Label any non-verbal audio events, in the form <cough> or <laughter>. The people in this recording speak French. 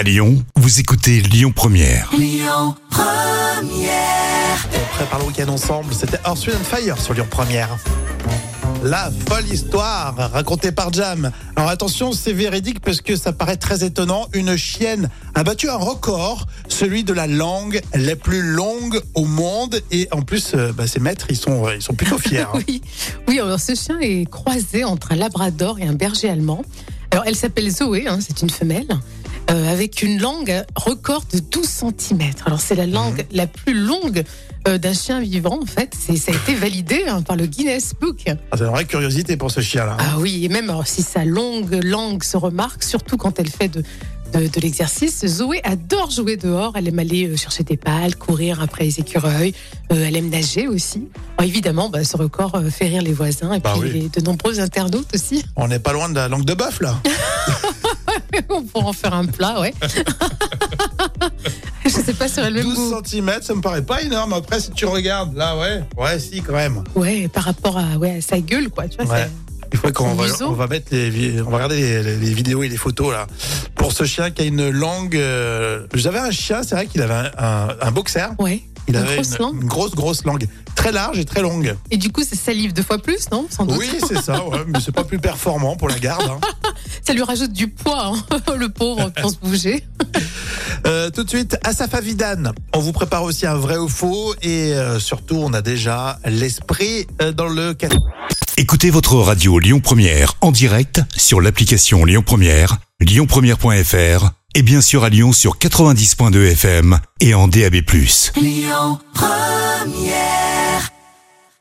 À Lyon, vous écoutez Lyon Première. On prépare le week-end ensemble. C'était Earth, Wind and Fire sur Lyon Première. La folle histoire racontée par Jam. Alors attention, c'est véridique parce que ça paraît très étonnant. Une chienne a battu un record, celui de la langue la plus longue au monde. Et en plus, euh, bah, ses maîtres, ils sont, euh, ils sont plutôt fiers. hein. <laughs> Oui, oui alors ce chien est croisé entre un labrador et un berger allemand. Alors elle s'appelle Zoé, hein, c'est une femelle, euh, avec une langue record de 12 cm. Alors c'est la langue la plus longue euh, d'un chien vivant en fait. Ça a été validé hein, par le Guinness Book. Ah, C'est une vraie curiosité pour ce chien-là. hein. Ah oui, et même alors, si sa longue langue se remarque, surtout quand elle fait de, de, de l'exercice, Zoé adore jouer dehors. Elle aime aller euh, chercher des pales, courir après les écureuils. Euh, elle aime nager aussi. Alors, évidemment, bah, ce record fait rire les voisins et Bah puis oui. les- de nombreux internautes aussi. On n'est pas loin de la langue de bœuf, là. <laughs> <laughs> On pourra en faire un plat, ouais. <laughs> Je sais pas si elle même 12 goût. cm, ça me paraît pas énorme. Après, si tu regardes, là, ouais. Ouais, si, quand même. Ouais, par rapport à, ouais, à sa gueule, quoi. Tu vois, Ouais. c'est- Il faut qu'on va, on va mettre les, on va regarder les, les- les vidéos et les photos là. Pour ce chien qui a une langue, euh, j'avais un chien, c'est vrai qu'il avait un, un, un boxer. Ouais. Il Une avait grosse une, une grosse grosse langue, très large et très longue. Et du coup, ça salive deux fois plus, non Sans doute? Oui, c'est ça. Ouais, mais c'est pas plus performant pour la garde. hein. <laughs> Ça lui rajoute du poids, hein, <laughs> le pauvre, pour se bouger. <laughs> Euh, tout de suite, Asaf Avidan. On vous prépare aussi un vrai ou faux et euh, surtout, on a déjà l'esprit euh, dans le. cat- Écoutez votre radio Lyon Première en direct sur l'application Lyon Première, lyonpremière.fr et bien sûr à Lyon sur 90.2 FM et en DAB+.